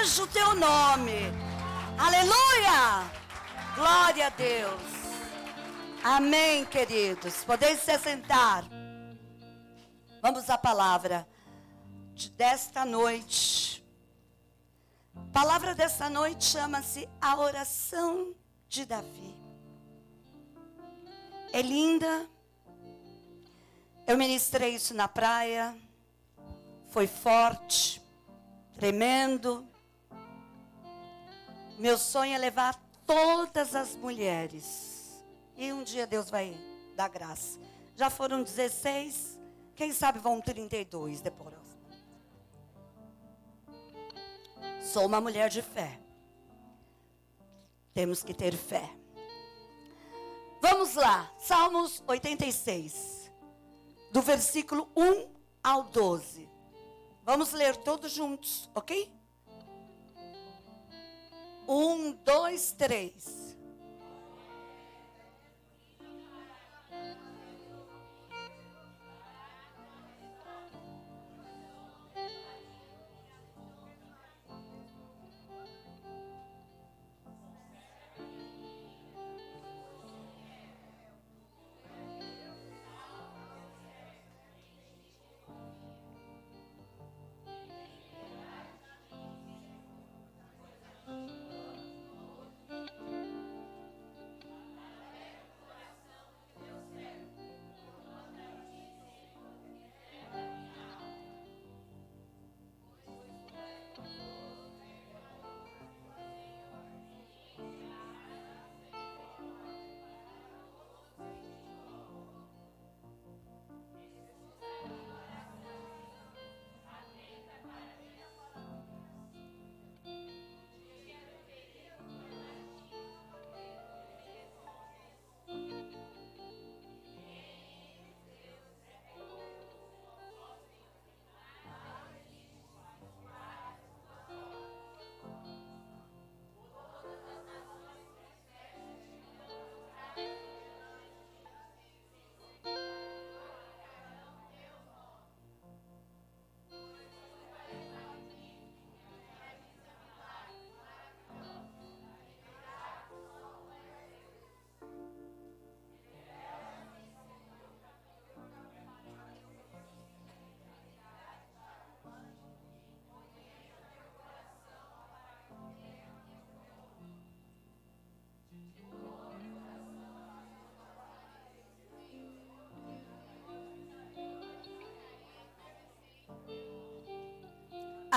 seja o teu nome. Aleluia! Glória a Deus. Amém, queridos. Podeis se sentar. Vamos à palavra desta noite. A palavra desta noite chama-se a oração de Davi. É linda. Eu ministrei isso na praia. Foi forte, tremendo. Meu sonho é levar todas as mulheres. E um dia Deus vai dar graça. Já foram 16, quem sabe vão 32 depois. Sou uma mulher de fé. Temos que ter fé. Vamos lá, Salmos 86, do versículo 1 ao 12. Vamos ler todos juntos, ok? Um, dois, três.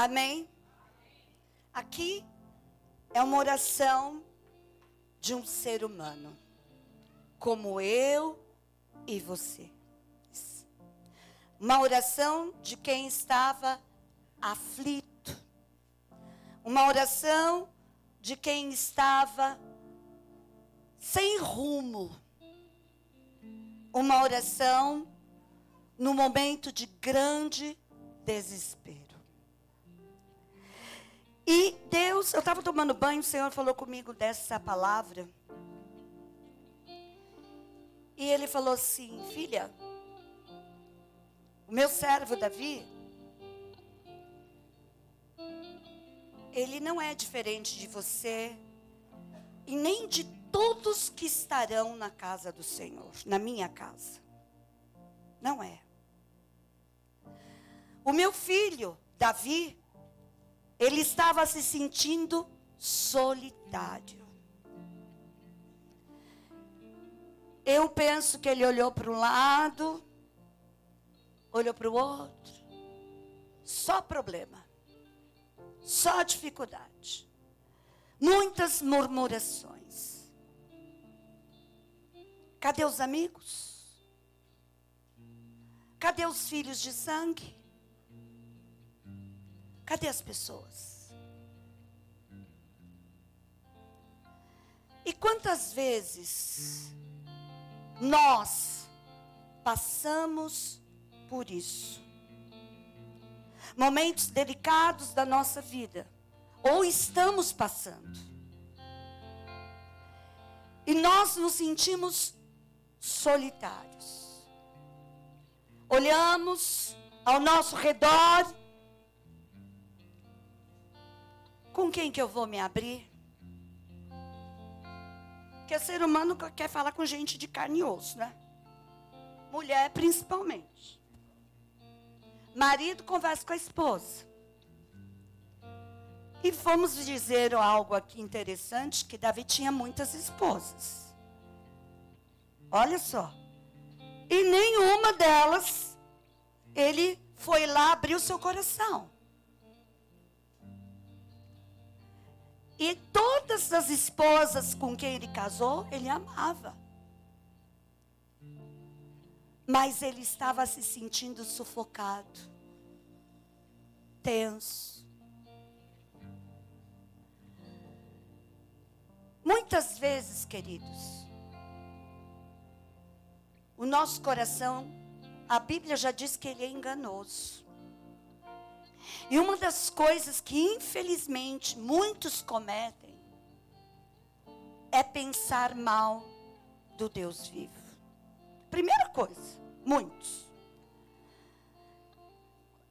Amém? Aqui é uma oração de um ser humano, como eu e você. Uma oração de quem estava aflito. Uma oração de quem estava sem rumo. Uma oração no momento de grande desespero. E Deus, eu estava tomando banho, o Senhor falou comigo dessa palavra. E ele falou assim: Filha, o meu servo Davi, ele não é diferente de você e nem de todos que estarão na casa do Senhor, na minha casa. Não é. O meu filho, Davi, ele estava se sentindo solitário. Eu penso que ele olhou para um lado, olhou para o outro. Só problema. Só dificuldade. Muitas murmurações. Cadê os amigos? Cadê os filhos de sangue? Cadê as pessoas? E quantas vezes nós passamos por isso? Momentos delicados da nossa vida, ou estamos passando. E nós nos sentimos solitários. Olhamos ao nosso redor Com quem que eu vou me abrir? Porque ser humano quer falar com gente de carne e osso, né? Mulher principalmente. Marido conversa com a esposa. E vamos dizer algo aqui interessante, que Davi tinha muitas esposas. Olha só. E nenhuma delas ele foi lá abrir o seu coração. E todas as esposas com quem ele casou, ele amava. Mas ele estava se sentindo sufocado, tenso. Muitas vezes, queridos, o nosso coração, a Bíblia já diz que ele é enganoso. E uma das coisas que, infelizmente, muitos cometem é pensar mal do Deus vivo. Primeira coisa, muitos.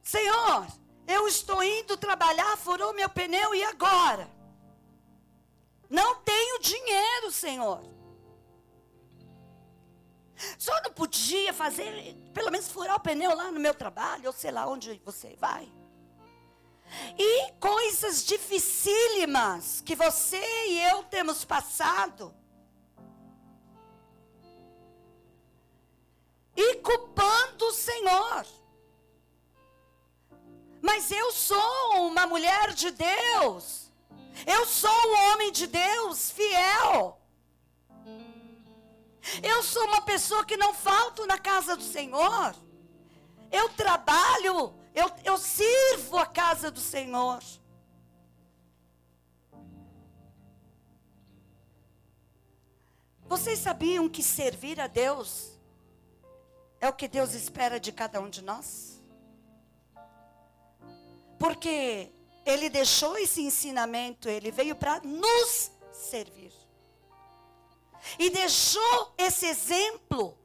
Senhor, eu estou indo trabalhar, furou meu pneu e agora? Não tenho dinheiro, Senhor. Só não podia fazer, pelo menos furar o pneu lá no meu trabalho, ou sei lá onde você vai. E coisas dificílimas que você e eu temos passado. E culpando o Senhor. Mas eu sou uma mulher de Deus. Eu sou um homem de Deus fiel. Eu sou uma pessoa que não falto na casa do Senhor. Eu trabalho eu, eu sirvo a casa do Senhor. Vocês sabiam que servir a Deus é o que Deus espera de cada um de nós? Porque Ele deixou esse ensinamento, Ele veio para nos servir. E deixou esse exemplo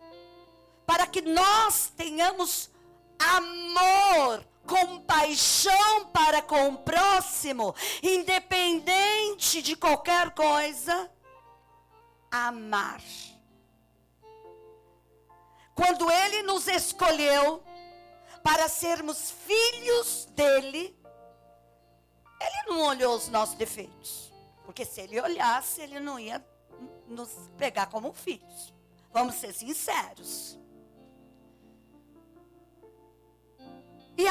para que nós tenhamos amor, compaixão para com o próximo, independente de qualquer coisa, amar. Quando ele nos escolheu para sermos filhos dele, ele não olhou os nossos defeitos. Porque se ele olhasse, ele não ia nos pegar como filhos. Vamos ser sinceros.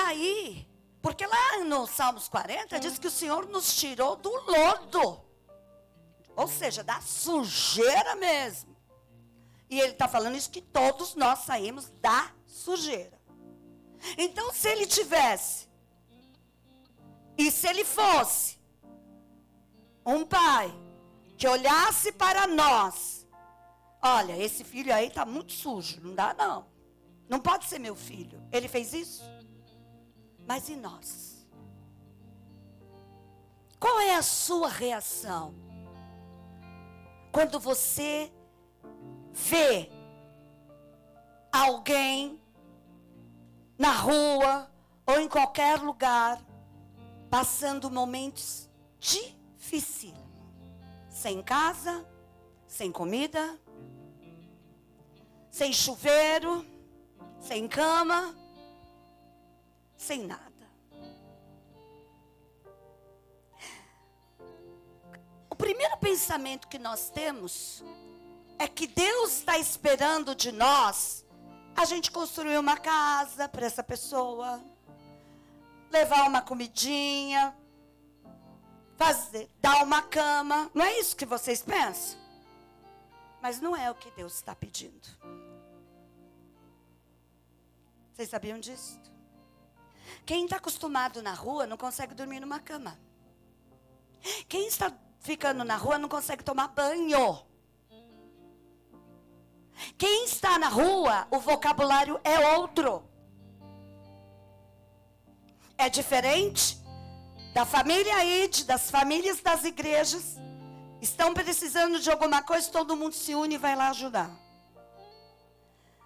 Aí, porque lá no Salmos 40 diz que o Senhor nos tirou do lodo. Ou seja, da sujeira mesmo. E ele está falando isso que todos nós saímos da sujeira. Então, se ele tivesse, e se ele fosse um pai que olhasse para nós, olha, esse filho aí está muito sujo, não dá não. Não pode ser meu filho. Ele fez isso? Mas e nós? Qual é a sua reação? Quando você vê alguém na rua ou em qualquer lugar passando momentos difíceis, sem casa, sem comida, sem chuveiro, sem cama, sem nada. O primeiro pensamento que nós temos é que Deus está esperando de nós a gente construir uma casa para essa pessoa, levar uma comidinha, fazer, dar uma cama. Não é isso que vocês pensam? Mas não é o que Deus está pedindo. Vocês sabiam disso? Quem está acostumado na rua não consegue dormir numa cama. Quem está ficando na rua não consegue tomar banho. Quem está na rua, o vocabulário é outro. É diferente da família ID, das famílias das igrejas. Estão precisando de alguma coisa, todo mundo se une e vai lá ajudar.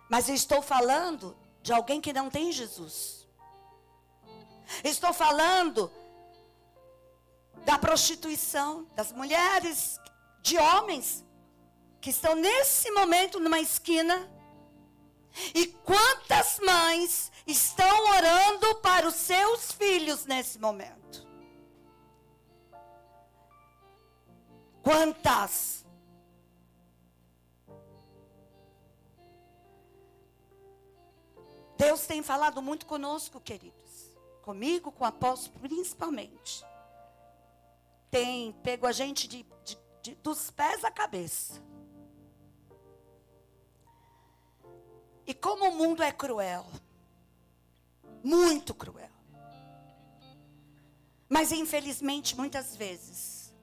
Mas eu estou falando de alguém que não tem Jesus. Estou falando da prostituição, das mulheres, de homens que estão nesse momento numa esquina. E quantas mães estão orando para os seus filhos nesse momento? Quantas? Deus tem falado muito conosco, queridos. Comigo, com o apóstolo, principalmente. Tem pego a gente de, de, de, dos pés à cabeça. E como o mundo é cruel. Muito cruel. Mas infelizmente, muitas vezes,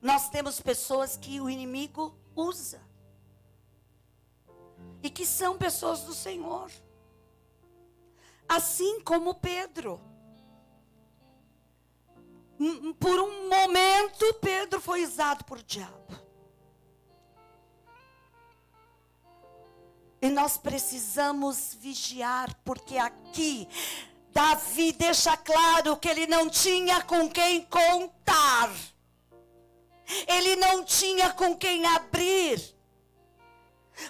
nós temos pessoas que o inimigo usa. E que são pessoas do Senhor. Assim como Pedro. Por um momento, Pedro foi usado por diabo. E nós precisamos vigiar, porque aqui Davi deixa claro que ele não tinha com quem contar. Ele não tinha com quem abrir.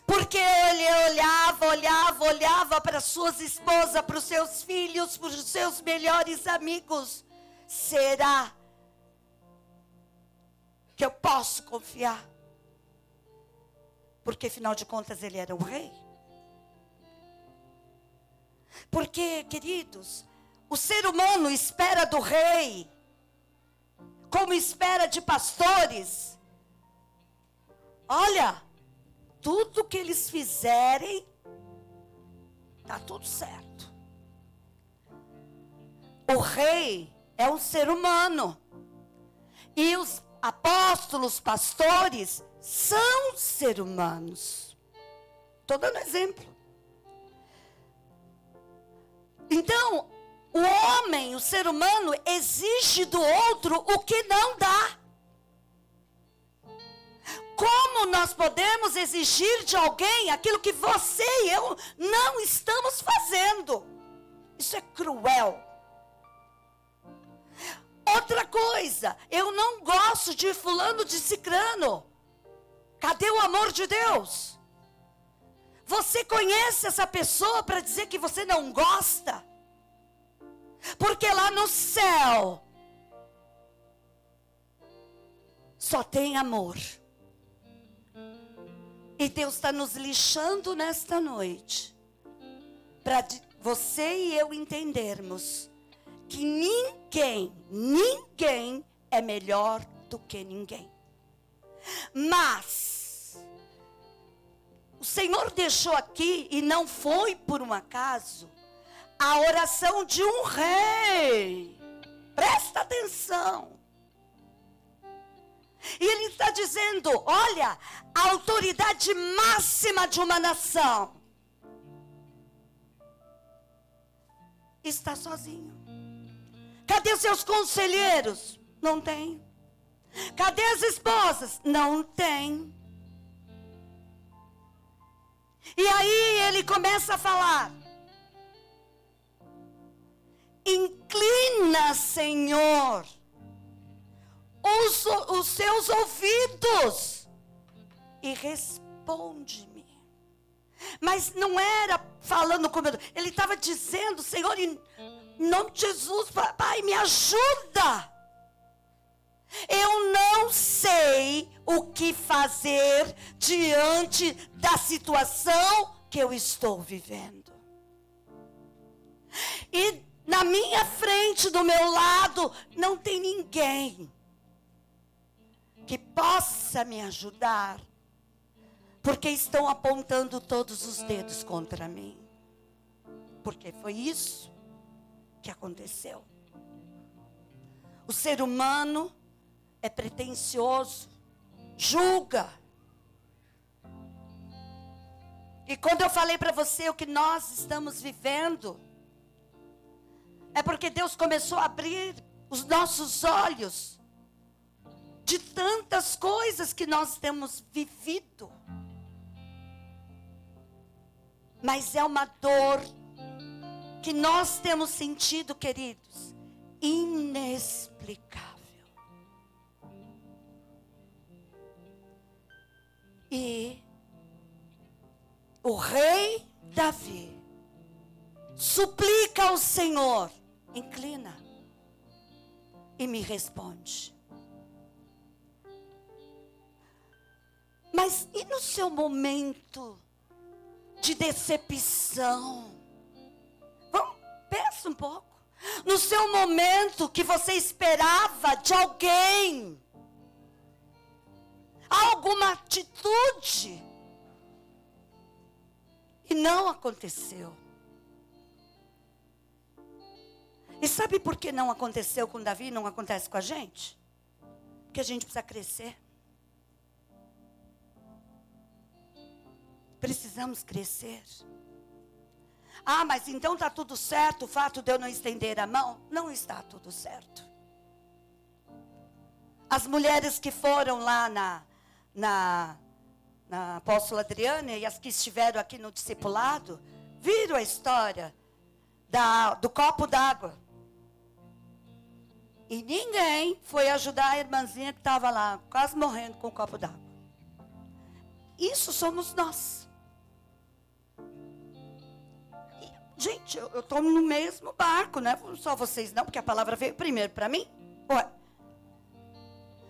Porque ele olhava, olhava, olhava para suas esposas, para os seus filhos, para os seus melhores amigos. Será que eu posso confiar? Porque afinal de contas ele era o rei. Porque, queridos, o ser humano espera do rei, como espera de pastores. Olha, tudo que eles fizerem, está tudo certo. O rei é um ser humano. E os apóstolos, pastores, são seres humanos. Estou dando exemplo. Então, o homem, o ser humano, exige do outro o que não dá. Como nós podemos exigir de alguém aquilo que você e eu não estamos fazendo? Isso é cruel. Outra coisa, eu não gosto de fulano de cicrano. Cadê o amor de Deus? Você conhece essa pessoa para dizer que você não gosta? Porque lá no céu só tem amor. E Deus está nos lixando nesta noite para você e eu entendermos que ninguém, ninguém é melhor do que ninguém. Mas, o Senhor deixou aqui, e não foi por um acaso, a oração de um rei. Presta atenção. E ele está dizendo: olha, a autoridade máxima de uma nação está sozinho. Cadê seus conselheiros? Não tem. Cadê as esposas? Não tem. E aí ele começa a falar: Inclina, Senhor, os, os seus ouvidos e responde-me. Mas não era falando como ele estava dizendo, Senhor, em nome de Jesus, Pai, me ajuda. Eu não sei o que fazer diante da situação que eu estou vivendo. E na minha frente, do meu lado, não tem ninguém que possa me ajudar, porque estão apontando todos os dedos contra mim. Porque foi isso que aconteceu. O ser humano é pretensioso, julga. E quando eu falei para você o que nós estamos vivendo, é porque Deus começou a abrir os nossos olhos de tantas coisas que nós temos vivido. Mas é uma dor que nós temos sentido, queridos, inexplicável. E o rei Davi suplica ao Senhor, inclina e me responde. Mas e no seu momento de decepção? Pensa um pouco. No seu momento que você esperava de alguém alguma atitude e não aconteceu. E sabe por que não aconteceu com Davi e não acontece com a gente? Porque a gente precisa crescer. Precisamos crescer. Ah, mas então está tudo certo o fato de eu não estender a mão? Não está tudo certo. As mulheres que foram lá na, na, na apóstola Adriana e as que estiveram aqui no discipulado, viram a história da, do copo d'água. E ninguém foi ajudar a irmãzinha que estava lá, quase morrendo com o copo d'água. Isso somos nós. Gente, eu estou no mesmo barco, né? Só vocês não, porque a palavra veio primeiro para mim. Ué.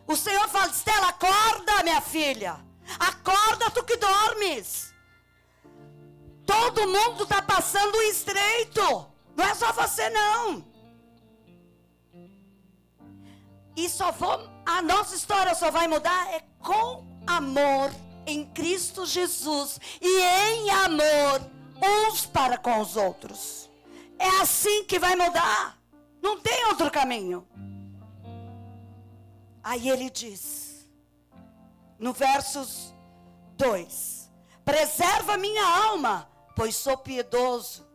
O Senhor fala: Estela, acorda, minha filha. Acorda, tu que dormes. Todo mundo está passando um estreito. Não é só você, não. E só vou, a nossa história só vai mudar é com amor em Cristo Jesus e em amor uns para com os outros. É assim que vai mudar. Não tem outro caminho. Aí ele diz, no versos 2: Preserva minha alma, pois sou piedoso.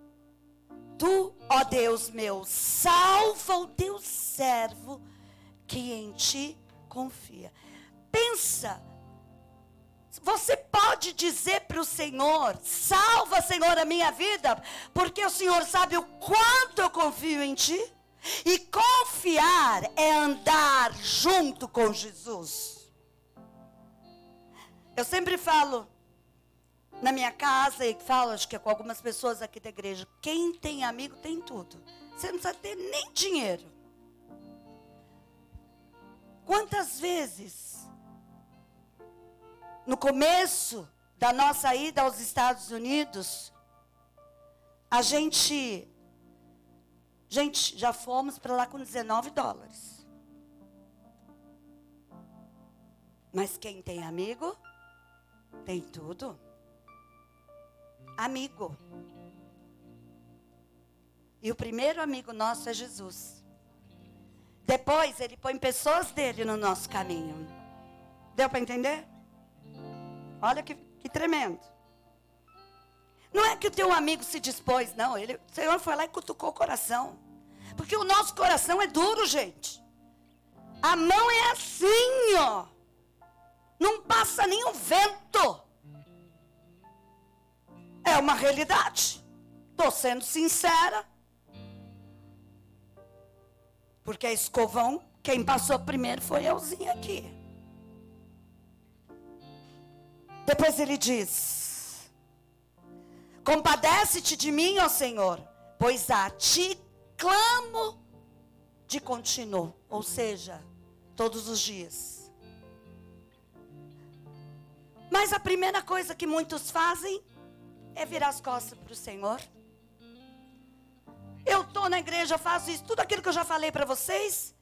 Tu, ó Deus meu, salva o teu servo que em ti confia. Pensa, você pode dizer para o Senhor: salva, Senhor, a minha vida, porque o Senhor sabe o quanto eu confio em ti. E confiar é andar junto com Jesus. Eu sempre falo na minha casa e falo, acho que é com algumas pessoas aqui da igreja: quem tem amigo tem tudo. Você não precisa ter nem dinheiro. Quantas vezes, no começo da nossa ida aos Estados Unidos, a gente. Gente, já fomos para lá com 19 dólares. Mas quem tem amigo, tem tudo. Amigo. E o primeiro amigo nosso é Jesus. Depois ele põe pessoas dele no nosso caminho. Deu para entender? Olha que, que tremendo. Não é que o teu amigo se dispôs, não. Ele, o Senhor foi lá e cutucou o coração. Porque o nosso coração é duro, gente. A mão é assim, ó. Não passa o vento. É uma realidade. Estou sendo sincera. Porque a escovão, quem passou primeiro foi euzinha aqui. Depois ele diz: Compadece-te de mim, ó Senhor, pois a ti clamo de contínuo, ou seja, todos os dias. Mas a primeira coisa que muitos fazem é virar as costas para o Senhor. Eu estou na igreja, faço isso, tudo aquilo que eu já falei para vocês,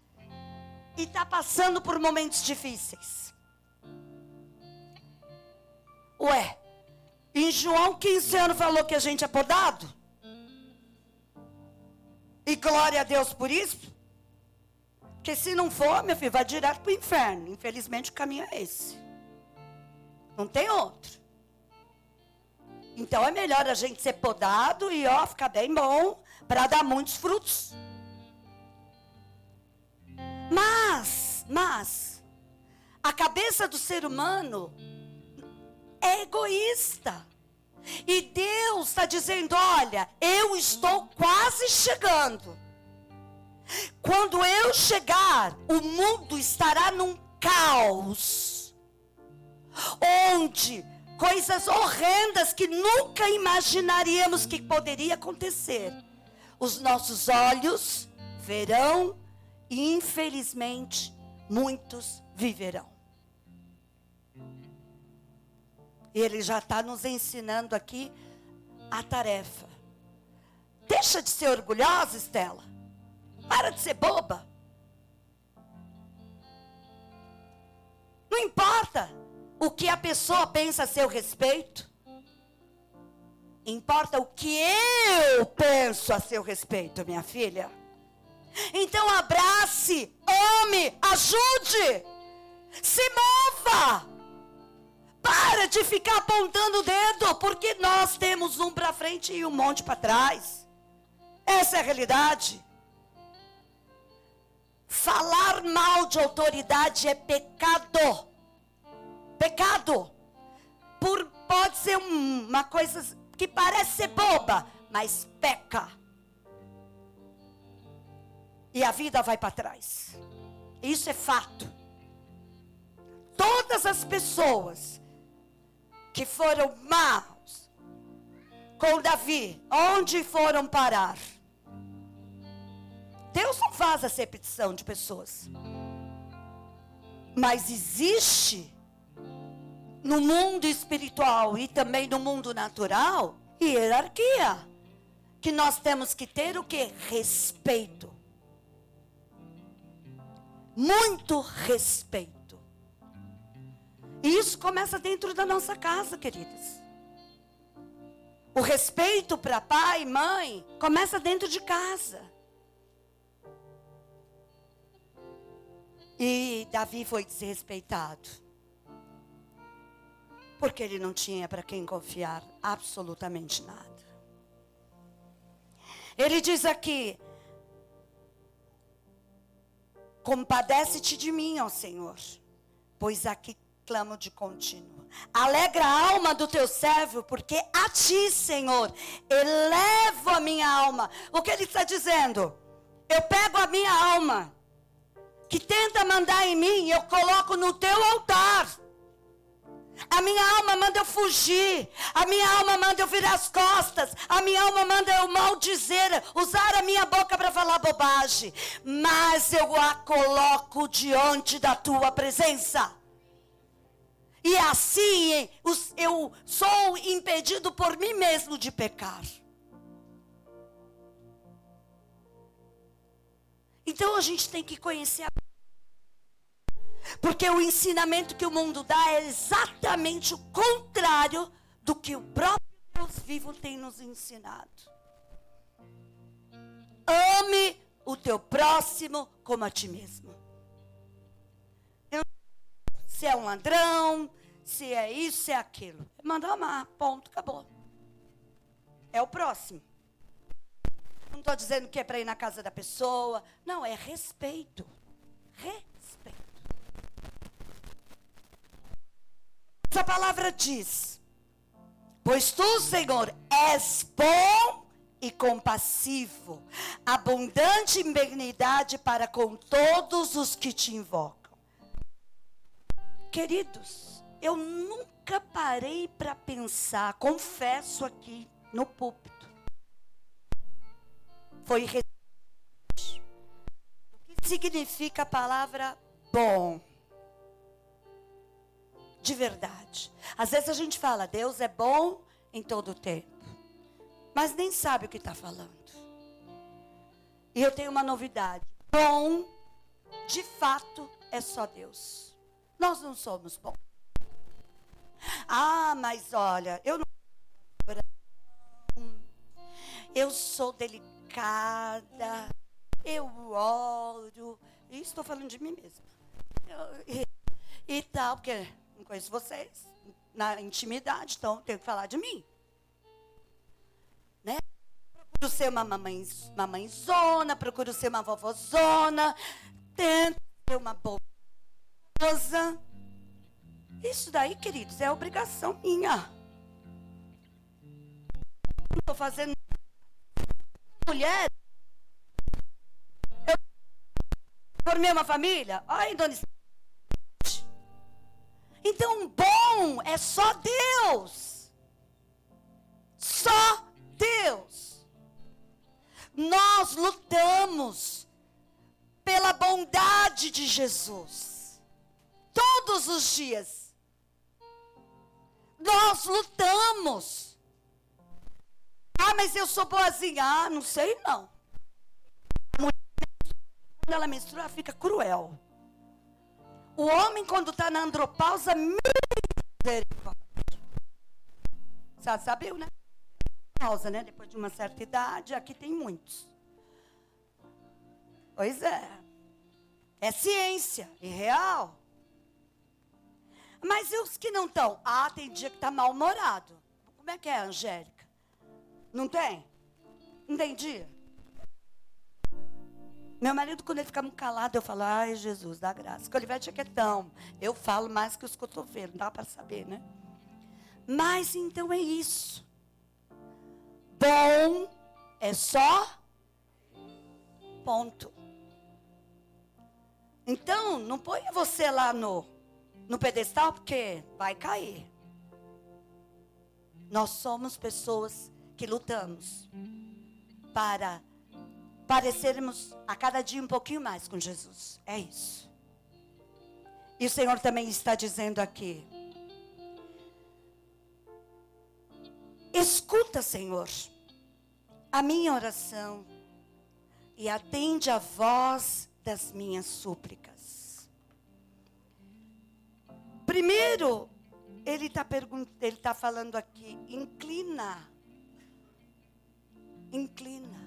e está passando por momentos difíceis. Ué, em João 15 anos falou que a gente é podado? E glória a Deus por isso? Porque se não for, meu filho, vai direto para o inferno. Infelizmente o caminho é esse. Não tem outro. Então é melhor a gente ser podado e ó, ficar bem bom para dar muitos frutos. Mas, mas, a cabeça do ser humano é egoísta. E Deus está dizendo: olha, eu estou quase chegando. Quando eu chegar, o mundo estará num caos. onde coisas horrendas que nunca imaginaríamos que poderia acontecer. Os nossos olhos verão e infelizmente muitos viverão. E ele já está nos ensinando aqui a tarefa. Deixa de ser orgulhosa, Estela. Para de ser boba. Não importa o que a pessoa pensa a seu respeito. Importa o que eu penso a seu respeito, minha filha. Então abrace, ame, ajude, se mova. Para de ficar apontando o dedo, porque nós temos um para frente e um monte para trás. Essa é a realidade. Falar mal de autoridade é pecado. Pecado. Por, pode ser uma coisa que parece ser boba, mas peca. E a vida vai para trás. Isso é fato. Todas as pessoas que foram maus com Davi, onde foram parar? Deus não faz acepção de pessoas. Mas existe no mundo espiritual e também no mundo natural hierarquia. Que nós temos que ter o que? Respeito. Muito respeito. E isso começa dentro da nossa casa, queridas. O respeito para pai e mãe começa dentro de casa. E Davi foi desrespeitado. Porque ele não tinha para quem confiar absolutamente nada. Ele diz aqui: Compadece-te de mim, ó Senhor, pois aqui clamo de contínuo. Alegra a alma do teu servo, porque a ti, Senhor, elevo a minha alma. O que ele está dizendo? Eu pego a minha alma, que tenta mandar em mim, eu coloco no teu altar. A minha alma manda eu fugir. A minha alma manda eu virar as costas. A minha alma manda eu maldizer, usar a minha boca para falar bobagem. Mas eu a coloco diante da tua presença. E assim eu sou impedido por mim mesmo de pecar. Então a gente tem que conhecer a porque o ensinamento que o mundo dá é exatamente o contrário do que o próprio Deus vivo tem nos ensinado. Ame o teu próximo como a ti mesmo se é um ladrão, se é isso, se é aquilo. Manda amar, ponto, acabou. É o próximo. Não estou dizendo que é para ir na casa da pessoa. Não, é respeito. Respeito. Essa palavra diz: Pois tu, Senhor, és bom e compassivo, abundante em benignidade para com todos os que te invocam. Queridos, eu nunca parei para pensar, confesso aqui no púlpito. Foi o que significa a palavra bom? De verdade. Às vezes a gente fala, Deus é bom em todo o tempo. Mas nem sabe o que está falando. E eu tenho uma novidade. Bom, de fato, é só Deus. Nós não somos bons. Ah, mas olha, eu não. Eu sou delicada. Eu oro. E estou falando de mim mesma. Eu, e, e tal, porque não conheço vocês na intimidade, então tenho que falar de mim. Né? Procuro ser uma mamãe, mamãezona, procuro ser uma vovozona, tento ser uma boa esposa. Isso daí, queridos, é obrigação minha. Não estou fazendo. Mulher. Eu formei uma família. Ai, dona Então, bom é só Deus. Só Deus. Nós lutamos pela bondade de Jesus. Todos os dias. Nós lutamos. Ah, mas eu sou boazinha. Ah, não sei não. Quando ela menstrua, fica cruel. O homem, quando está na andropausa, misericórdia. Sabe, né? Pausa, né? Depois de uma certa idade, aqui tem muitos. Pois é. É ciência e real. Mas e os que não estão? Ah, tem dia que está mal-humorado. Como é que é, Angélica? Não tem? Dia? Meu marido, quando ele fica muito calado, eu falo, ai, Jesus, dá graça. O Olivete é quietão. Eu falo mais que os cotovelos, dá para saber, né? Mas então é isso. Bom é só ponto. Então, não ponha você lá no, no pedestal, porque vai cair. Nós somos pessoas que lutamos para parecermos a cada dia um pouquinho mais com Jesus. É isso. E o Senhor também está dizendo aqui: Escuta, Senhor, a minha oração e atende a voz das minhas súplicas. Primeiro, ele está ele tá falando aqui, inclina. Inclina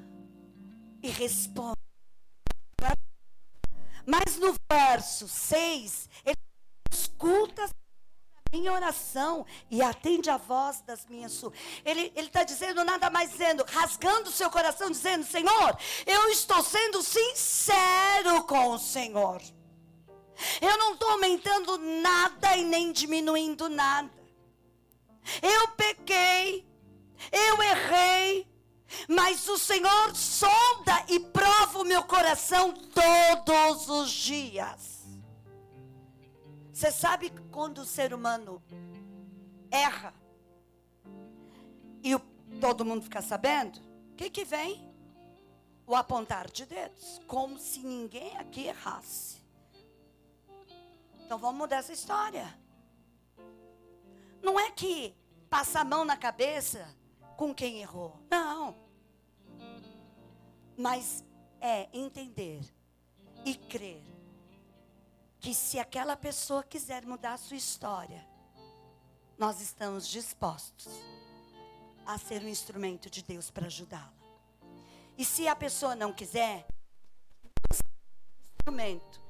e responde. Mas no verso 6, ele escuta a minha oração e atende a voz das minhas súplicas. Ele está dizendo nada mais dizendo, rasgando o seu coração, dizendo: Senhor, eu estou sendo sincero com o Senhor. Eu não estou aumentando nada e nem diminuindo nada. Eu pequei, eu errei, mas o Senhor sonda e prova o meu coração todos os dias. Você sabe quando o ser humano erra e o, todo mundo fica sabendo? O que, que vem? O apontar de dedos, como se ninguém aqui errasse. Então vamos mudar essa história. Não é que passa a mão na cabeça com quem errou. Não. Mas é entender e crer que se aquela pessoa quiser mudar a sua história, nós estamos dispostos a ser um instrumento de Deus para ajudá-la. E se a pessoa não quiser, instrumento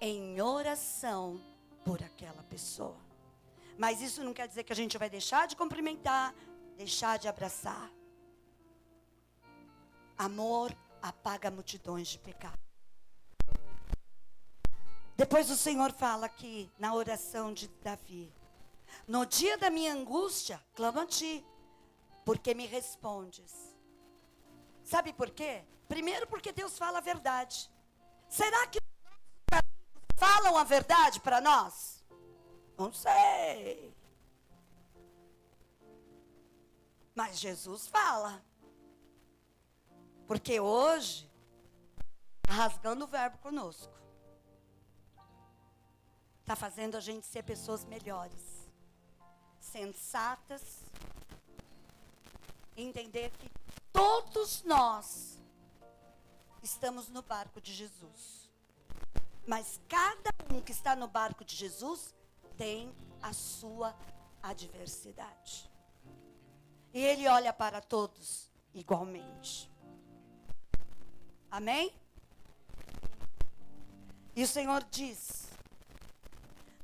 em oração por aquela pessoa. Mas isso não quer dizer que a gente vai deixar de cumprimentar, deixar de abraçar. Amor apaga multidões de pecados. Depois o Senhor fala aqui na oração de Davi: No dia da minha angústia, clamo a ti, porque me respondes. Sabe por quê? Primeiro, porque Deus fala a verdade. Será que falam a verdade para nós? Não sei. Mas Jesus fala. Porque hoje, está rasgando o verbo conosco. Está fazendo a gente ser pessoas melhores, sensatas, entender que todos nós estamos no barco de Jesus. Mas cada um que está no barco de Jesus tem a sua adversidade. E ele olha para todos igualmente. Amém? E o Senhor diz: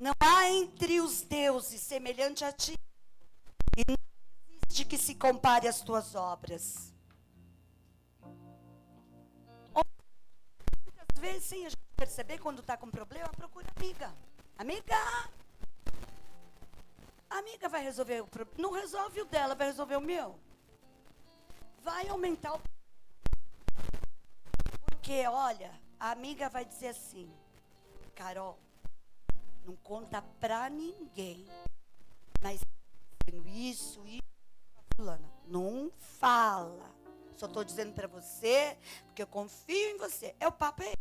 Não há entre os deuses semelhante a ti, e não existe que se compare às tuas obras. Vezes, sem a gente perceber, quando está com problema, procura amiga. Amiga, amiga vai resolver o problema. Não resolve o dela, vai resolver o meu. Vai aumentar o. Porque, olha, a amiga vai dizer assim: Carol, Não conta pra ninguém. Mas isso, isso, fulana. Não fala. Só estou dizendo para você, porque eu confio em você. É o papo é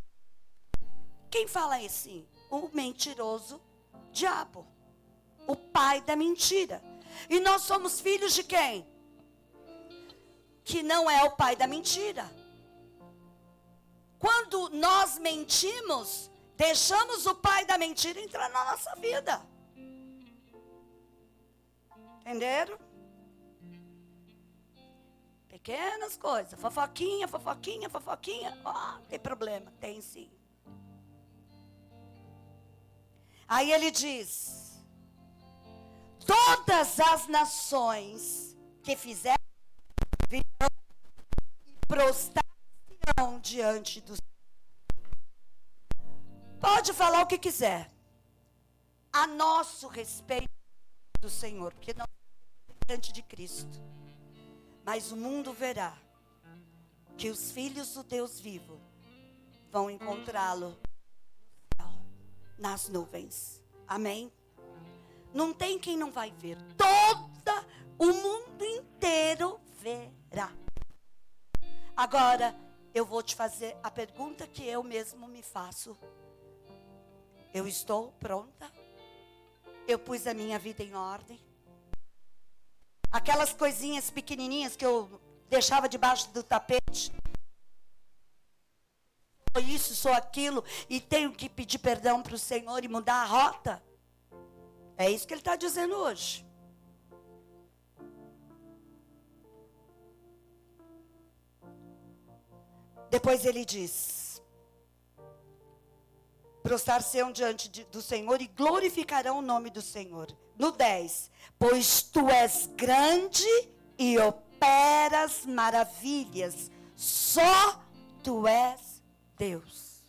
Quem fala assim? O mentiroso diabo. O pai da mentira. E nós somos filhos de quem? Que não é o pai da mentira. Quando nós mentimos, deixamos o pai da mentira entrar na nossa vida. Entenderam? Pequenas coisas. Fofoquinha, fofoquinha, fofoquinha. Ó, oh, tem problema. Tem sim. Aí ele diz: Todas as nações que fizerem virão e prostrar-se diante do Pode falar o que quiser. A nosso respeito do Senhor, porque nós somos diante de Cristo. Mas o mundo verá que os filhos do Deus vivo vão encontrá-lo nas nuvens. Amém? Não tem quem não vai ver. Todo o mundo inteiro verá. Agora, eu vou te fazer a pergunta que eu mesmo me faço. Eu estou pronta? Eu pus a minha vida em ordem? Aquelas coisinhas pequenininhas que eu deixava debaixo do tapete. Sou isso, sou aquilo, e tenho que pedir perdão para o Senhor e mudar a rota. É isso que ele está dizendo hoje. Depois ele diz: prostrar-se-ão diante de, do Senhor e glorificarão o nome do Senhor. No 10, pois tu és grande e operas maravilhas, só tu és Deus.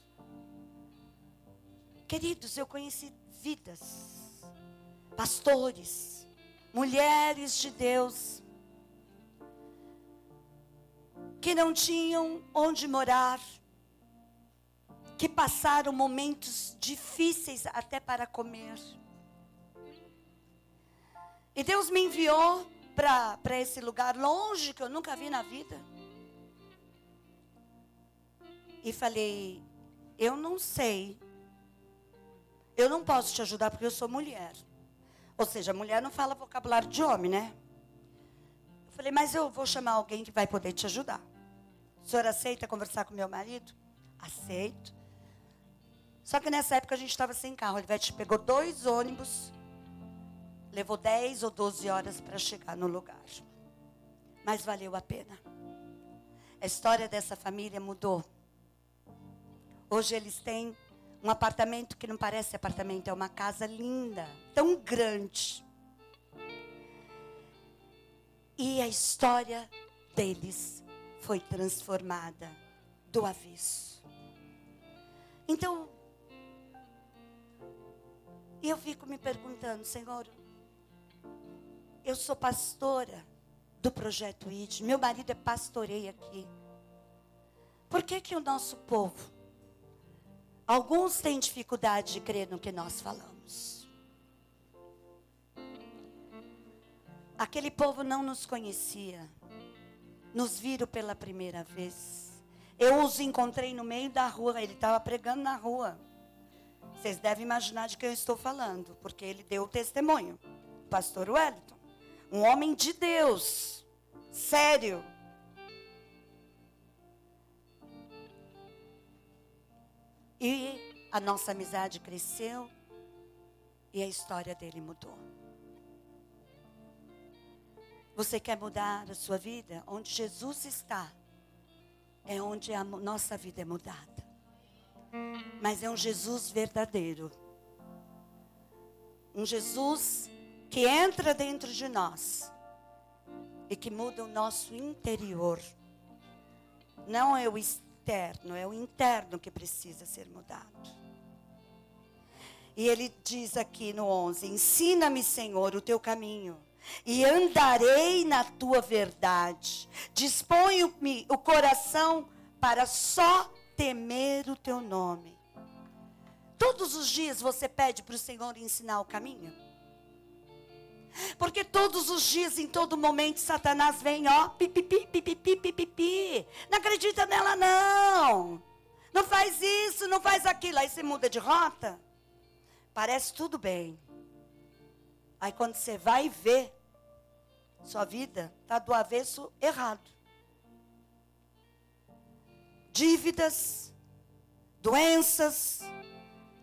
Queridos, eu conheci vidas, pastores, mulheres de Deus, que não tinham onde morar, que passaram momentos difíceis até para comer. E Deus me enviou para esse lugar longe que eu nunca vi na vida. E falei: Eu não sei. Eu não posso te ajudar porque eu sou mulher. Ou seja, mulher não fala vocabulário de homem, né? Eu falei: Mas eu vou chamar alguém que vai poder te ajudar. O senhor aceita conversar com meu marido? Aceito. Só que nessa época a gente estava sem carro. Ele pegou dois ônibus, levou 10 ou 12 horas para chegar no lugar. Mas valeu a pena. A história dessa família mudou. Hoje eles têm um apartamento que não parece apartamento, é uma casa linda, tão grande. E a história deles foi transformada do avesso. Então, eu fico me perguntando, Senhor, eu sou pastora do projeto ID, meu marido é pastoreio aqui. Por que que o nosso povo, alguns têm dificuldade de crer no que nós falamos? Aquele povo não nos conhecia, nos viram pela primeira vez. Eu os encontrei no meio da rua, ele estava pregando na rua. Vocês devem imaginar de quem eu estou falando, porque ele deu o testemunho. Pastor Wellington. Um homem de Deus. Sério. E a nossa amizade cresceu e a história dele mudou. Você quer mudar a sua vida? Onde Jesus está, é onde a nossa vida é mudada mas é um Jesus verdadeiro. Um Jesus que entra dentro de nós e que muda o nosso interior. Não é o externo, é o interno que precisa ser mudado. E ele diz aqui no 11: Ensina-me, Senhor, o teu caminho, e andarei na tua verdade. Disponho-me o coração para só temer o teu nome. Todos os dias você pede para o Senhor ensinar o caminho? Porque todos os dias, em todo momento, Satanás vem, ó, pipipi, pipipi, pipipi. Não acredita nela, não. Não faz isso, não faz aquilo. Aí você muda de rota. Parece tudo bem. Aí quando você vai ver, sua vida está do avesso errado. Dívidas, doenças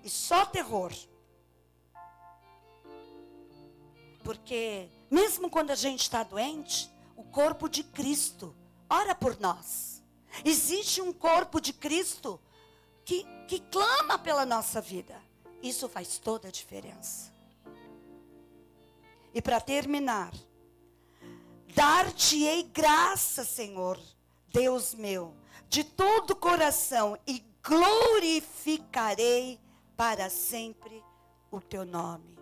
e só terror. Porque mesmo quando a gente está doente, o corpo de Cristo ora por nós. Existe um corpo de Cristo que, que clama pela nossa vida. Isso faz toda a diferença. E para terminar, dar-te-ei graça, Senhor, Deus meu, de todo o coração, e glorificarei para sempre o teu nome.